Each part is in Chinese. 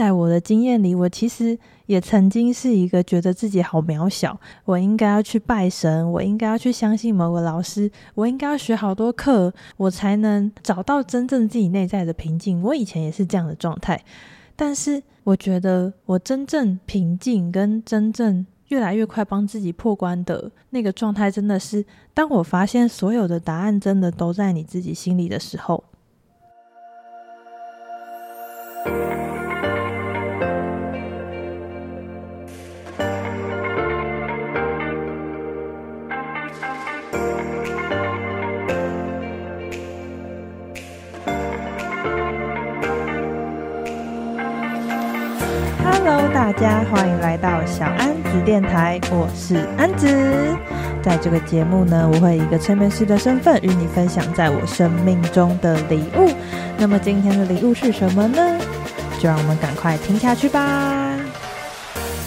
在我的经验里，我其实也曾经是一个觉得自己好渺小，我应该要去拜神，我应该要去相信某个老师，我应该要学好多课，我才能找到真正自己内在的平静。我以前也是这样的状态，但是我觉得我真正平静跟真正越来越快帮自己破关的那个状态，真的是当我发现所有的答案真的都在你自己心里的时候。Hello，大家欢迎来到小安子电台，我是安子。在这个节目呢，我会以一个催眠师的身份与你分享在我生命中的礼物。那么今天的礼物是什么呢？就让我们赶快听下去吧。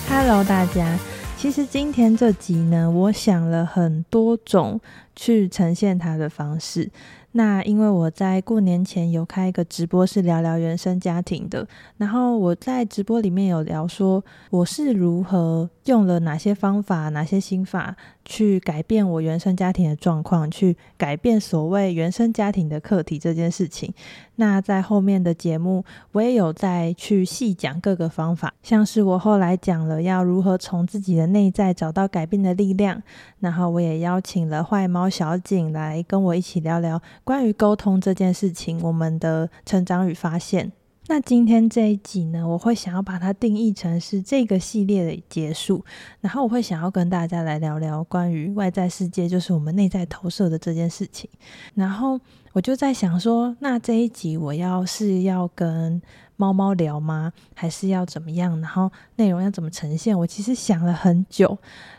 Hello，大家，其实今天这集呢，我想了很多种去呈现它的方式。那因为我在过年前有开一个直播，是聊聊原生家庭的。然后我在直播里面有聊说，我是如何用了哪些方法、哪些心法去改变我原生家庭的状况，去改变所谓原生家庭的课题这件事情。那在后面的节目，我也有再去细讲各个方法，像是我后来讲了要如何从自己的内在找到改变的力量。然后我也邀请了坏猫小景来跟我一起聊聊。关于沟通这件事情，我们的成长与发现。那今天这一集呢，我会想要把它定义成是这个系列的结束。然后我会想要跟大家来聊聊关于外在世界，就是我们内在投射的这件事情。然后我就在想说，那这一集我要是要跟猫猫聊吗？还是要怎么样？然后内容要怎么呈现？我其实想了很久，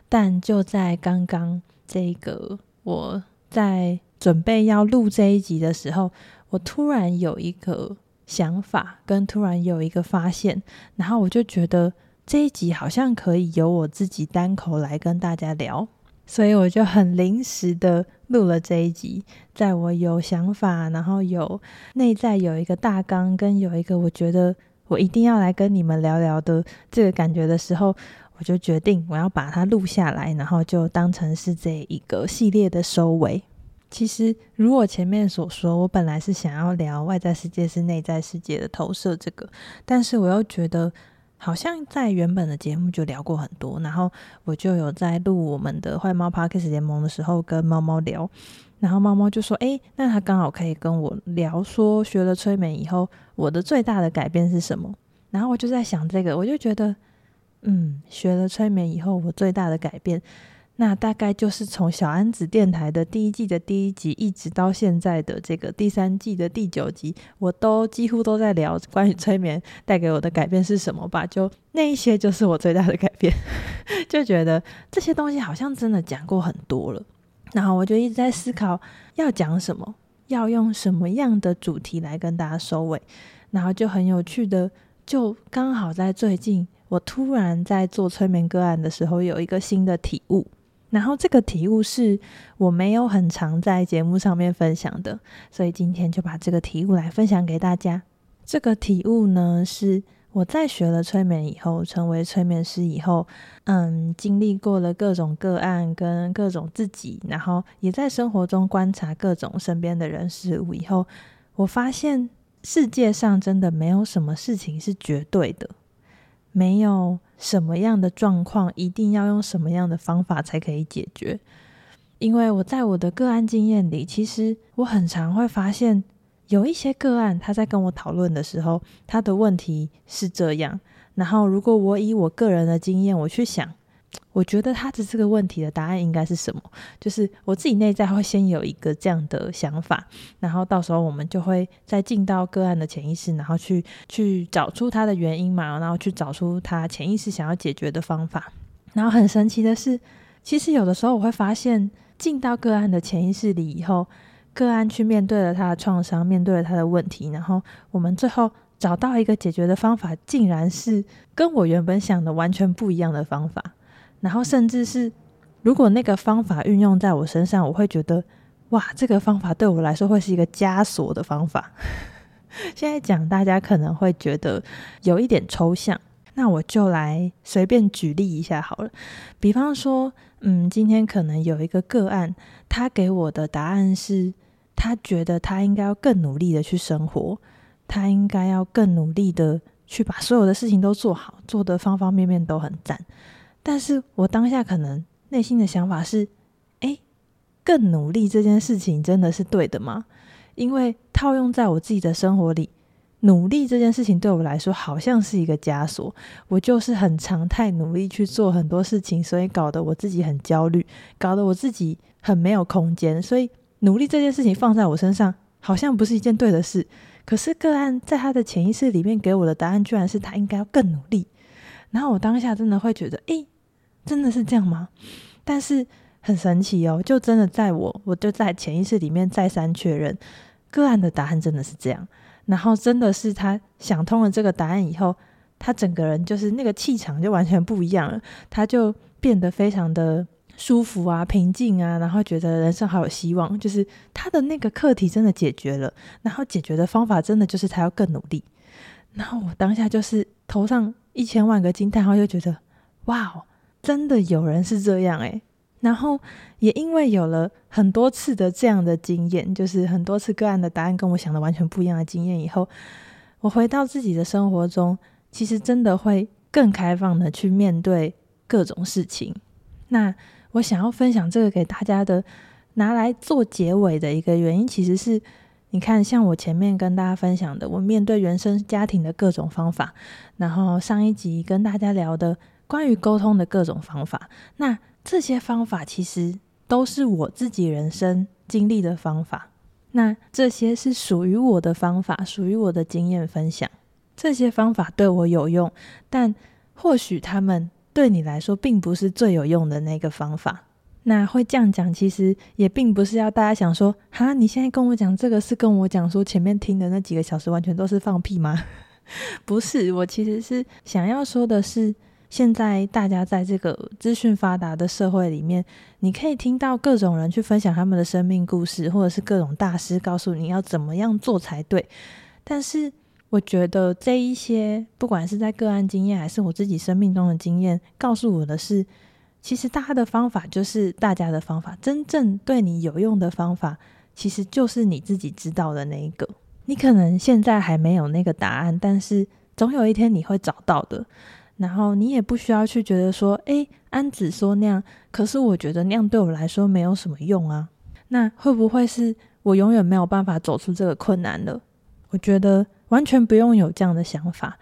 但就在刚刚这个我在。准备要录这一集的时候，我突然有一个想法，跟突然有一个发现，然后我就觉得这一集好像可以由我自己单口来跟大家聊，所以我就很临时的录了这一集。在我有想法，然后有内在有一个大纲，跟有一个我觉得我一定要来跟你们聊聊的这个感觉的时候，我就决定我要把它录下来，然后就当成是这一个系列的收尾。其实，如我前面所说，我本来是想要聊外在世界是内在世界的投射这个，但是我又觉得好像在原本的节目就聊过很多，然后我就有在录我们的坏猫 Podcast 联盟的时候跟猫猫聊，然后猫猫就说：“诶，那他刚好可以跟我聊说，学了催眠以后，我的最大的改变是什么？”然后我就在想这个，我就觉得，嗯，学了催眠以后，我最大的改变。那大概就是从小安子电台的第一季的第一集，一直到现在的这个第三季的第九集，我都几乎都在聊关于催眠带给我的改变是什么吧。就那一些，就是我最大的改变。就觉得这些东西好像真的讲过很多了，然后我就一直在思考要讲什么，要用什么样的主题来跟大家收尾。然后就很有趣的，就刚好在最近，我突然在做催眠个案的时候，有一个新的体悟。然后这个体悟是我没有很常在节目上面分享的，所以今天就把这个体悟来分享给大家。这个体悟呢，是我在学了催眠以后，成为催眠师以后，嗯，经历过了各种个案跟各种自己，然后也在生活中观察各种身边的人事物以后，我发现世界上真的没有什么事情是绝对的。没有什么样的状况一定要用什么样的方法才可以解决，因为我在我的个案经验里，其实我很常会发现有一些个案他在跟我讨论的时候，他的问题是这样，然后如果我以我个人的经验我去想。我觉得他的这个问题的答案应该是什么？就是我自己内在会先有一个这样的想法，然后到时候我们就会再进到个案的潜意识，然后去去找出他的原因嘛，然后去找出他潜意识想要解决的方法。然后很神奇的是，其实有的时候我会发现，进到个案的潜意识里以后，个案去面对了他的创伤，面对了他的问题，然后我们最后找到一个解决的方法，竟然是跟我原本想的完全不一样的方法。然后，甚至是如果那个方法运用在我身上，我会觉得，哇，这个方法对我来说会是一个枷锁的方法。现在讲大家可能会觉得有一点抽象，那我就来随便举例一下好了。比方说，嗯，今天可能有一个个案，他给我的答案是，他觉得他应该要更努力的去生活，他应该要更努力的去把所有的事情都做好，做的方方面面都很赞。但是我当下可能内心的想法是，诶，更努力这件事情真的是对的吗？因为套用在我自己的生活里，努力这件事情对我来说好像是一个枷锁。我就是很常态努力去做很多事情，所以搞得我自己很焦虑，搞得我自己很没有空间。所以努力这件事情放在我身上，好像不是一件对的事。可是个案在他的潜意识里面给我的答案，居然是他应该要更努力。然后我当下真的会觉得，诶，真的是这样吗？但是。很神奇哦，就真的在我，我就在潜意识里面再三确认，个案的答案真的是这样。然后真的是他想通了这个答案以后，他整个人就是那个气场就完全不一样了，他就变得非常的舒服啊、平静啊，然后觉得人生好有希望。就是他的那个课题真的解决了，然后解决的方法真的就是他要更努力。然后我当下就是头上一千万个惊叹号，就觉得哇哦，真的有人是这样诶。然后也因为有了很多次的这样的经验，就是很多次个案的答案跟我想的完全不一样的经验以后，我回到自己的生活中，其实真的会更开放的去面对各种事情。那我想要分享这个给大家的，拿来做结尾的一个原因，其实是你看，像我前面跟大家分享的，我面对原生家庭的各种方法，然后上一集跟大家聊的关于沟通的各种方法，那。这些方法其实都是我自己人生经历的方法，那这些是属于我的方法，属于我的经验分享。这些方法对我有用，但或许他们对你来说并不是最有用的那个方法。那会这样讲，其实也并不是要大家想说，哈，你现在跟我讲这个是跟我讲说前面听的那几个小时完全都是放屁吗？不是，我其实是想要说的是。现在大家在这个资讯发达的社会里面，你可以听到各种人去分享他们的生命故事，或者是各种大师告诉你要怎么样做才对。但是，我觉得这一些，不管是在个案经验，还是我自己生命中的经验，告诉我的是，其实大家的方法就是大家的方法，真正对你有用的方法，其实就是你自己知道的那一个。你可能现在还没有那个答案，但是总有一天你会找到的。然后你也不需要去觉得说，诶，安子说那样，可是我觉得那样对我来说没有什么用啊。那会不会是我永远没有办法走出这个困难了？我觉得完全不用有这样的想法，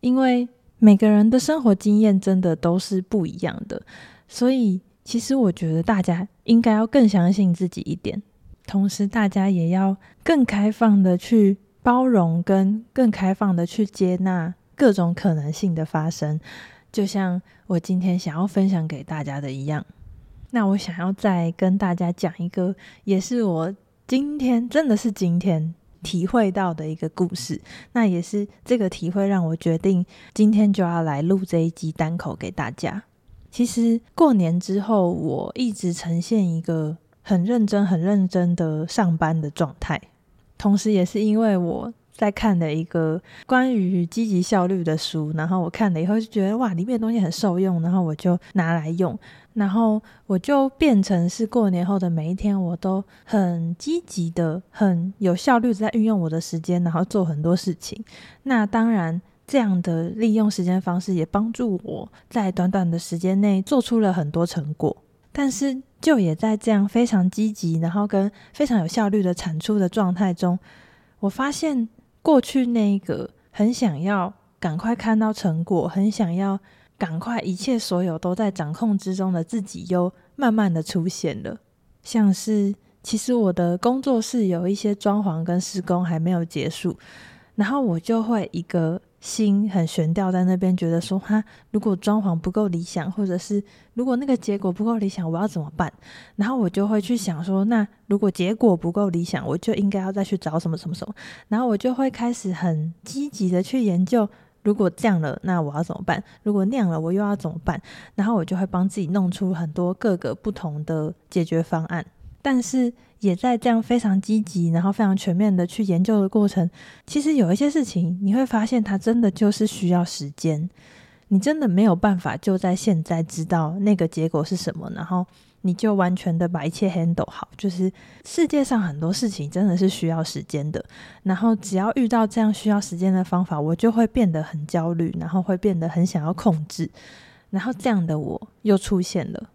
因为每个人的生活经验真的都是不一样的。所以其实我觉得大家应该要更相信自己一点，同时大家也要更开放的去包容，跟更开放的去接纳。各种可能性的发生，就像我今天想要分享给大家的一样。那我想要再跟大家讲一个，也是我今天真的是今天体会到的一个故事。那也是这个体会让我决定今天就要来录这一集单口给大家。其实过年之后，我一直呈现一个很认真、很认真的上班的状态，同时也是因为我。在看的一个关于积极效率的书，然后我看了以后就觉得哇，里面的东西很受用，然后我就拿来用，然后我就变成是过年后的每一天，我都很积极的、很有效率的在运用我的时间，然后做很多事情。那当然，这样的利用时间方式也帮助我在短短的时间内做出了很多成果。但是，就也在这样非常积极，然后跟非常有效率的产出的状态中，我发现。过去那个很想要赶快看到成果，很想要赶快一切所有都在掌控之中的自己，又慢慢的出现了。像是其实我的工作室有一些装潢跟施工还没有结束，然后我就会一个。心很悬吊在那边，觉得说哈，如果装潢不够理想，或者是如果那个结果不够理想，我要怎么办？然后我就会去想说，那如果结果不够理想，我就应该要再去找什么什么什么。然后我就会开始很积极的去研究，如果这样了，那我要怎么办？如果那样了，我又要怎么办？然后我就会帮自己弄出很多各个不同的解决方案。但是也在这样非常积极，然后非常全面的去研究的过程，其实有一些事情你会发现，它真的就是需要时间。你真的没有办法就在现在知道那个结果是什么，然后你就完全的把一切 handle 好。就是世界上很多事情真的是需要时间的，然后只要遇到这样需要时间的方法，我就会变得很焦虑，然后会变得很想要控制，然后这样的我又出现了，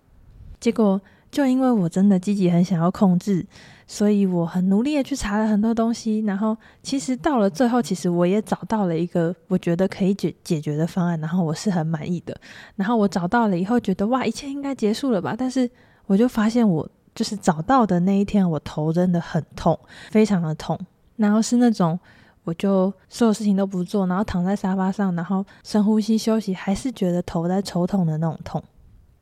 结果。就因为我真的积极很想要控制，所以我很努力的去查了很多东西，然后其实到了最后，其实我也找到了一个我觉得可以解解决的方案，然后我是很满意的。然后我找到了以后，觉得哇，一切应该结束了吧？但是我就发现，我就是找到的那一天，我头真的很痛，非常的痛。然后是那种，我就所有事情都不做，然后躺在沙发上，然后深呼吸休息，还是觉得头在抽痛的那种痛。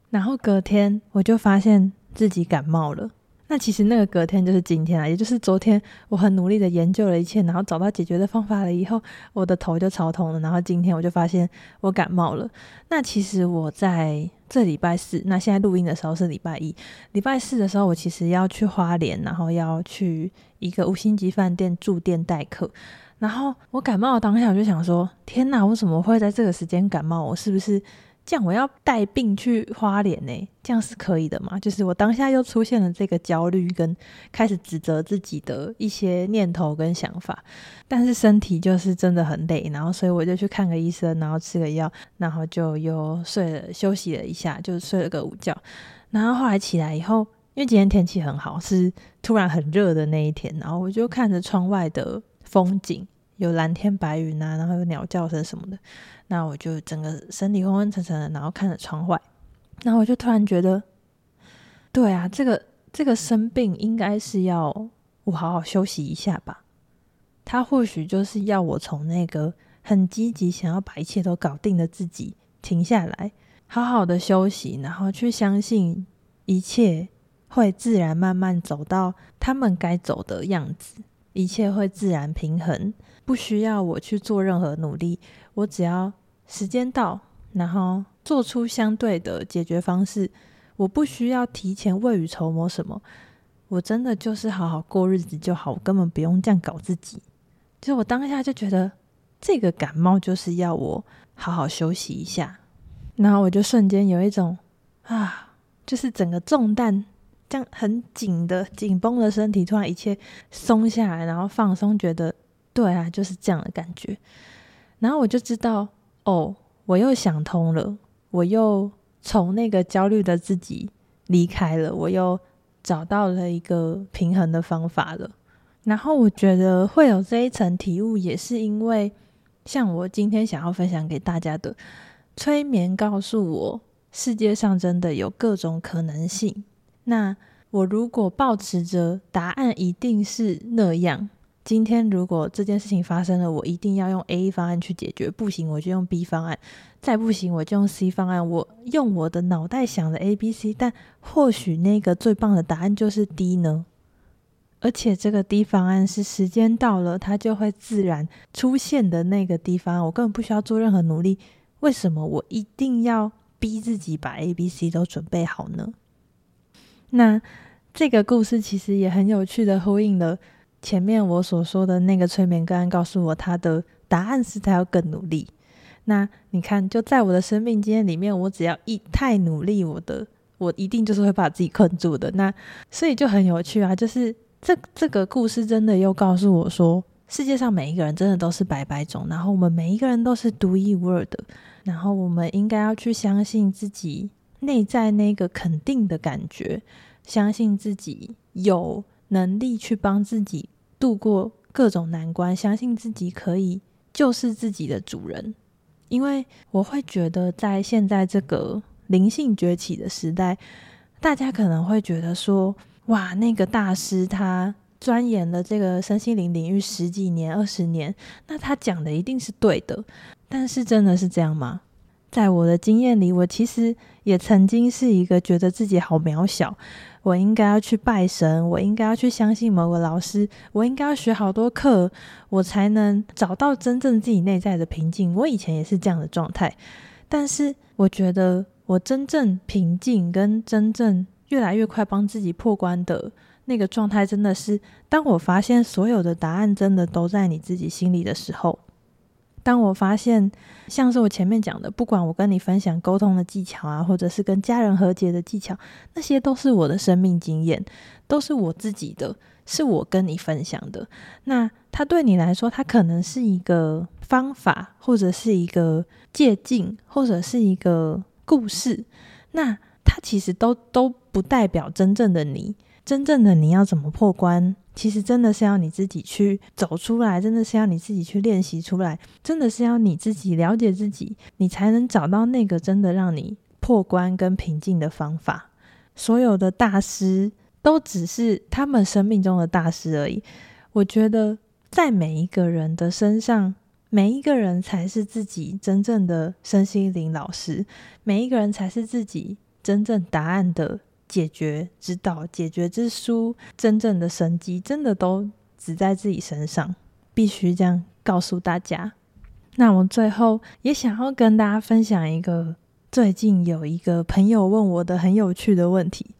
然后隔天我就发现。自己感冒了，那其实那个隔天就是今天啊，也就是昨天，我很努力的研究了一切，然后找到解决的方法了以后，我的头就超痛了。然后今天我就发现我感冒了。那其实我在这礼拜四，那现在录音的时候是礼拜一，礼拜四的时候我其实要去花莲，然后要去一个五星级饭店住店待客。然后我感冒当下我就想说，天哪，我怎么会在这个时间感冒？我是不是？这样我要带病去花莲呢？这样是可以的吗？就是我当下又出现了这个焦虑，跟开始指责自己的一些念头跟想法，但是身体就是真的很累，然后所以我就去看个医生，然后吃个药，然后就又睡了休息了一下，就睡了个午觉，然后后来起来以后，因为今天天气很好，是突然很热的那一天，然后我就看着窗外的风景。有蓝天白云啊，然后有鸟叫声什么的，那我就整个身体昏昏沉沉的，然后看着窗外，然后我就突然觉得，对啊，这个这个生病应该是要我好好休息一下吧。他或许就是要我从那个很积极想要把一切都搞定的自己停下来，好好的休息，然后去相信一切会自然慢慢走到他们该走的样子，一切会自然平衡。不需要我去做任何努力，我只要时间到，然后做出相对的解决方式。我不需要提前未雨绸缪什么，我真的就是好好过日子就好，根本不用这样搞自己。就我当下就觉得这个感冒就是要我好好休息一下，然后我就瞬间有一种啊，就是整个重担这样很紧的紧绷的身体，突然一切松下来，然后放松，觉得。对啊，就是这样的感觉。然后我就知道，哦，我又想通了，我又从那个焦虑的自己离开了，我又找到了一个平衡的方法了。然后我觉得会有这一层体悟，也是因为像我今天想要分享给大家的催眠，告诉我世界上真的有各种可能性。那我如果抱持着答案一定是那样。今天如果这件事情发生了，我一定要用 A 方案去解决，不行我就用 B 方案，再不行我就用 C 方案。我用我的脑袋想的 A、B、C，但或许那个最棒的答案就是 D 呢？而且这个 D 方案是时间到了，它就会自然出现的那个 D 方案，我根本不需要做任何努力。为什么我一定要逼自己把 A、B、C 都准备好呢？那这个故事其实也很有趣的呼应了。前面我所说的那个催眠个案告诉我，他的答案是他要更努力。那你看，就在我的生命经验里面，我只要一太努力，我的我一定就是会把自己困住的。那所以就很有趣啊，就是这这个故事真的又告诉我说，世界上每一个人真的都是百百种，然后我们每一个人都是独一无二的，然后我们应该要去相信自己内在那个肯定的感觉，相信自己有。能力去帮自己度过各种难关，相信自己可以就是自己的主人。因为我会觉得，在现在这个灵性崛起的时代，大家可能会觉得说：“哇，那个大师他钻研了这个身心灵领域十几年、二十年，那他讲的一定是对的。”但是真的是这样吗？在我的经验里，我其实也曾经是一个觉得自己好渺小。我应该要去拜神，我应该要去相信某个老师，我应该要学好多课，我才能找到真正自己内在的平静。我以前也是这样的状态，但是我觉得我真正平静跟真正越来越快帮自己破关的那个状态，真的是当我发现所有的答案真的都在你自己心里的时候。当我发现，像是我前面讲的，不管我跟你分享沟通的技巧啊，或者是跟家人和解的技巧，那些都是我的生命经验，都是我自己的，是我跟你分享的。那它对你来说，它可能是一个方法，或者是一个借鉴，或者是一个故事。那它其实都都不代表真正的你，真正的你要怎么破关？其实真的是要你自己去走出来，真的是要你自己去练习出来，真的是要你自己了解自己，你才能找到那个真的让你破关跟平静的方法。所有的大师都只是他们生命中的大师而已。我觉得在每一个人的身上，每一个人才是自己真正的身心灵老师，每一个人才是自己真正答案的。解决之道、解决之书，真正的神机，真的都只在自己身上，必须这样告诉大家。那我最后也想要跟大家分享一个最近有一个朋友问我的很有趣的问题。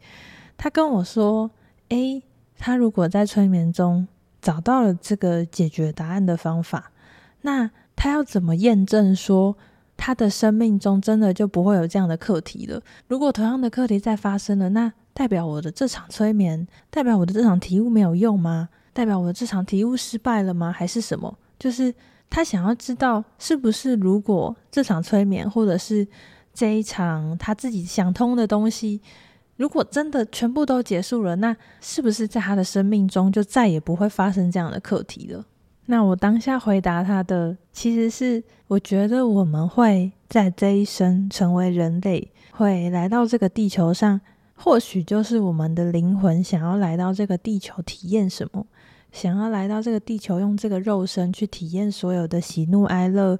他跟我说：“诶，他如果在催眠中找到了这个解决答案的方法，那他要怎么验证说？”他的生命中真的就不会有这样的课题了。如果同样的课题再发生了，那代表我的这场催眠，代表我的这场体悟没有用吗？代表我的这场体悟失败了吗？还是什么？就是他想要知道，是不是如果这场催眠，或者是这一场他自己想通的东西，如果真的全部都结束了，那是不是在他的生命中就再也不会发生这样的课题了？那我当下回答他的，其实是我觉得我们会在这一生成为人类，会来到这个地球上，或许就是我们的灵魂想要来到这个地球体验什么，想要来到这个地球用这个肉身去体验所有的喜怒哀乐，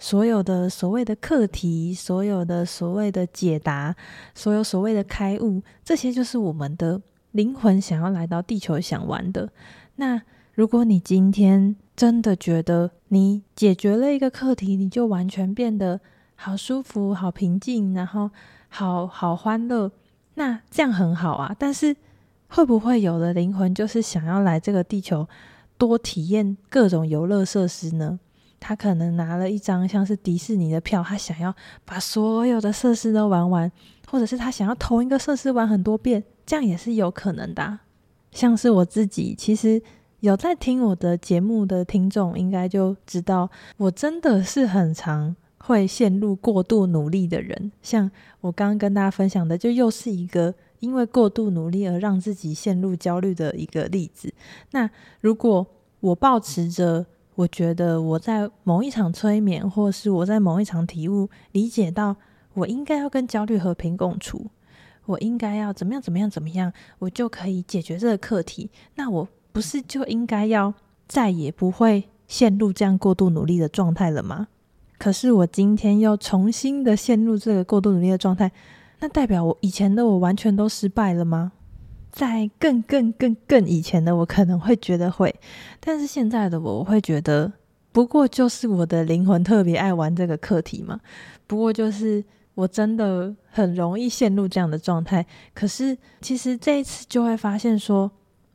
所有的所谓的课题，所有的所谓的解答，所有所谓的开悟，这些就是我们的灵魂想要来到地球想玩的。那如果你今天，真的觉得你解决了一个课题，你就完全变得好舒服、好平静，然后好好欢乐，那这样很好啊。但是会不会有的灵魂就是想要来这个地球多体验各种游乐设施呢？他可能拿了一张像是迪士尼的票，他想要把所有的设施都玩完，或者是他想要同一个设施玩很多遍，这样也是有可能的。像是我自己，其实。有在听我的节目的听众，应该就知道，我真的是很常会陷入过度努力的人。像我刚刚跟大家分享的，就又是一个因为过度努力而让自己陷入焦虑的一个例子。那如果我抱持着，我觉得我在某一场催眠，或是我在某一场体悟，理解到我应该要跟焦虑和平共处，我应该要怎么样怎么样怎么样，我就可以解决这个课题。那我。不是就应该要再也不会陷入这样过度努力的状态了吗？可是我今天又重新的陷入这个过度努力的状态，那代表我以前的我完全都失败了吗？在更更更更以前的我可能会觉得会，但是现在的我我会觉得，不过就是我的灵魂特别爱玩这个课题嘛。不过就是我真的很容易陷入这样的状态。可是其实这一次就会发现说。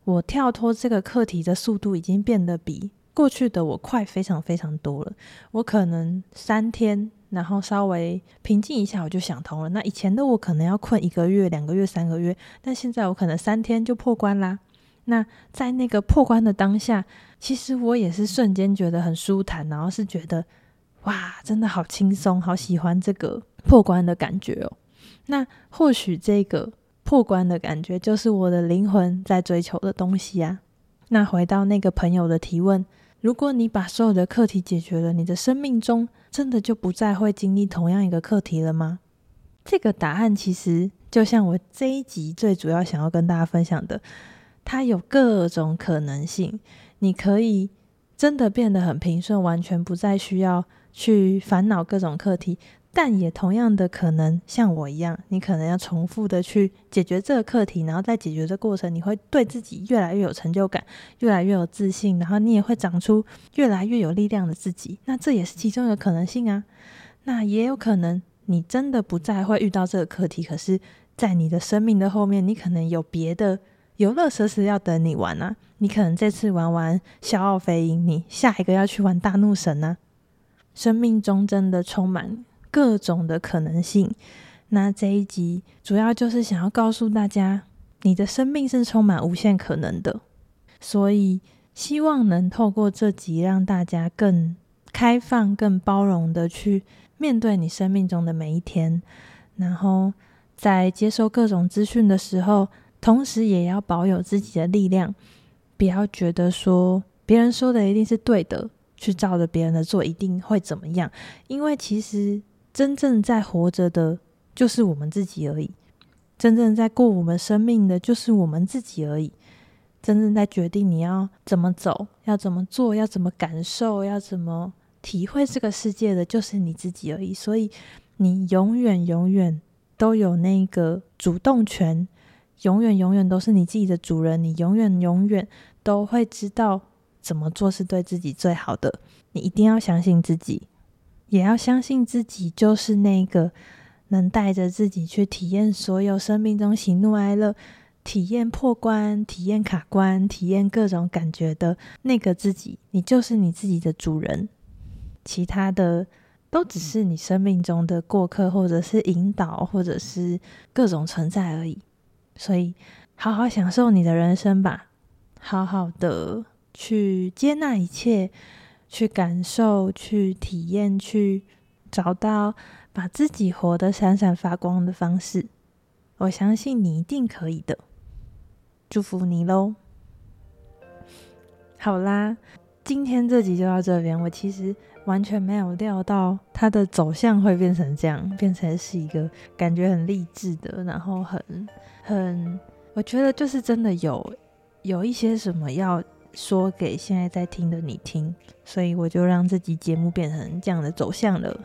我跳脱这个课题的速度已经变得比过去的我快非常非常多了。我可能三天，然后稍微平静一下，我就想通了。那以前的我可能要困一个月、两个月、三个月，但现在我可能三天就破关啦。那在那个破关的当下，其实我也是瞬间觉得很舒坦，然后是觉得哇，真的好轻松，好喜欢这个破关的感觉哦。那或许这个。破关的感觉就是我的灵魂在追求的东西啊。那回到那个朋友的提问，如果你把所有的课题解决了，你的生命中真的就不再会经历同样一个课题了吗？这个答案其实就像我这一集最主要想要跟大家分享的，它有各种可能性。你可以真的变得很平顺，完全不再需要去烦恼各种课题。但也同样的可能像我一样，你可能要重复的去解决这个课题，然后在解决的过程，你会对自己越来越有成就感，越来越有自信，然后你也会长出越来越有力量的自己。那这也是其中一个可能性啊。那也有可能你真的不再会遇到这个课题，可是，在你的生命的后面，你可能有别的游乐设施要等你玩啊。你可能这次玩完笑傲飞鹰，你下一个要去玩大怒神呢、啊。生命中真的充满各种的可能性。那这一集主要就是想要告诉大家，你的生命是充满无限可能的。所以希望能透过这集让大家更开放、更包容的去面对你生命中的每一天，然后在接受各种资讯的时候，同时也要保有自己的力量，不要觉得说别人说的一定是对的，去照着别人的做一定会怎么样，因为其实真正在活着的。就是我们自己而已，真正在过我们生命的就是我们自己而已。真正在决定你要怎么走，要怎么做，要怎么感受，要怎么体会这个世界的，就是你自己而已。所以你永远永远都有那个主动权，永远永远都是你自己的主人。你永远永远都会知道怎么做是对自己最好的。你一定要相信自己，也要相信自己就是那个。能带着自己去体验所有生命中喜怒哀乐，体验破关，体验卡关，体验各种感觉的那个自己，你就是你自己的主人，其他的都只是你生命中的过客，或者是引导，或者是各种存在而已。所以，好好享受你的人生吧，好好的去接纳一切，去感受，去体验，去找到。把自己活得闪闪发光的方式，我相信你一定可以的。祝福你喽！好啦，今天这集就到这边。我其实完全没有料到它的走向会变成这样，变成是一个感觉很励志的，然后很很，我觉得就是真的有有一些什么要说给现在在听的你听，所以我就让这集节目变成这样的走向了。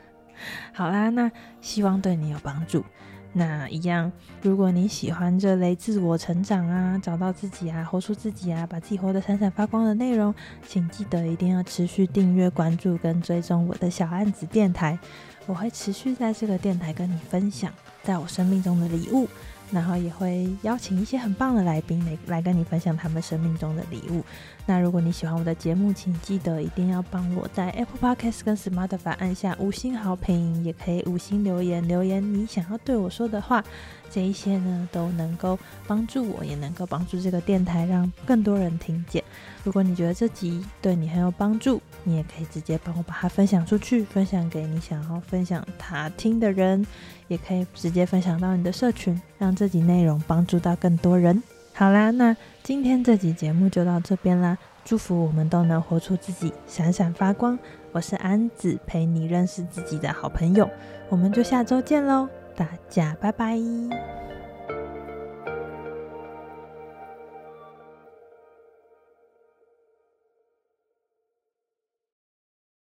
好啦，那希望对你有帮助。那一样，如果你喜欢这类自我成长啊、找到自己啊、活出自己啊、把自己活得闪闪发光的内容，请记得一定要持续订阅、关注跟追踪我的小案子电台。我会持续在这个电台跟你分享，在我生命中的礼物。然后也会邀请一些很棒的来宾来来跟你分享他们生命中的礼物。那如果你喜欢我的节目，请记得一定要帮我在 Apple Podcast 跟 Spotify 按下五星好评，也可以五星留言留言你想要对我说的话。这一些呢都能够帮助我，也能够帮助这个电台让更多人听见。如果你觉得这集对你很有帮助，你也可以直接帮我把它分享出去，分享给你想要分享它听的人，也可以直接分享到你的社群，让这集内容帮助到更多人。好啦，那今天这集节目就到这边啦，祝福我们都能活出自己，闪闪发光。我是安子，陪你认识自己的好朋友，我们就下周见喽。大家拜拜。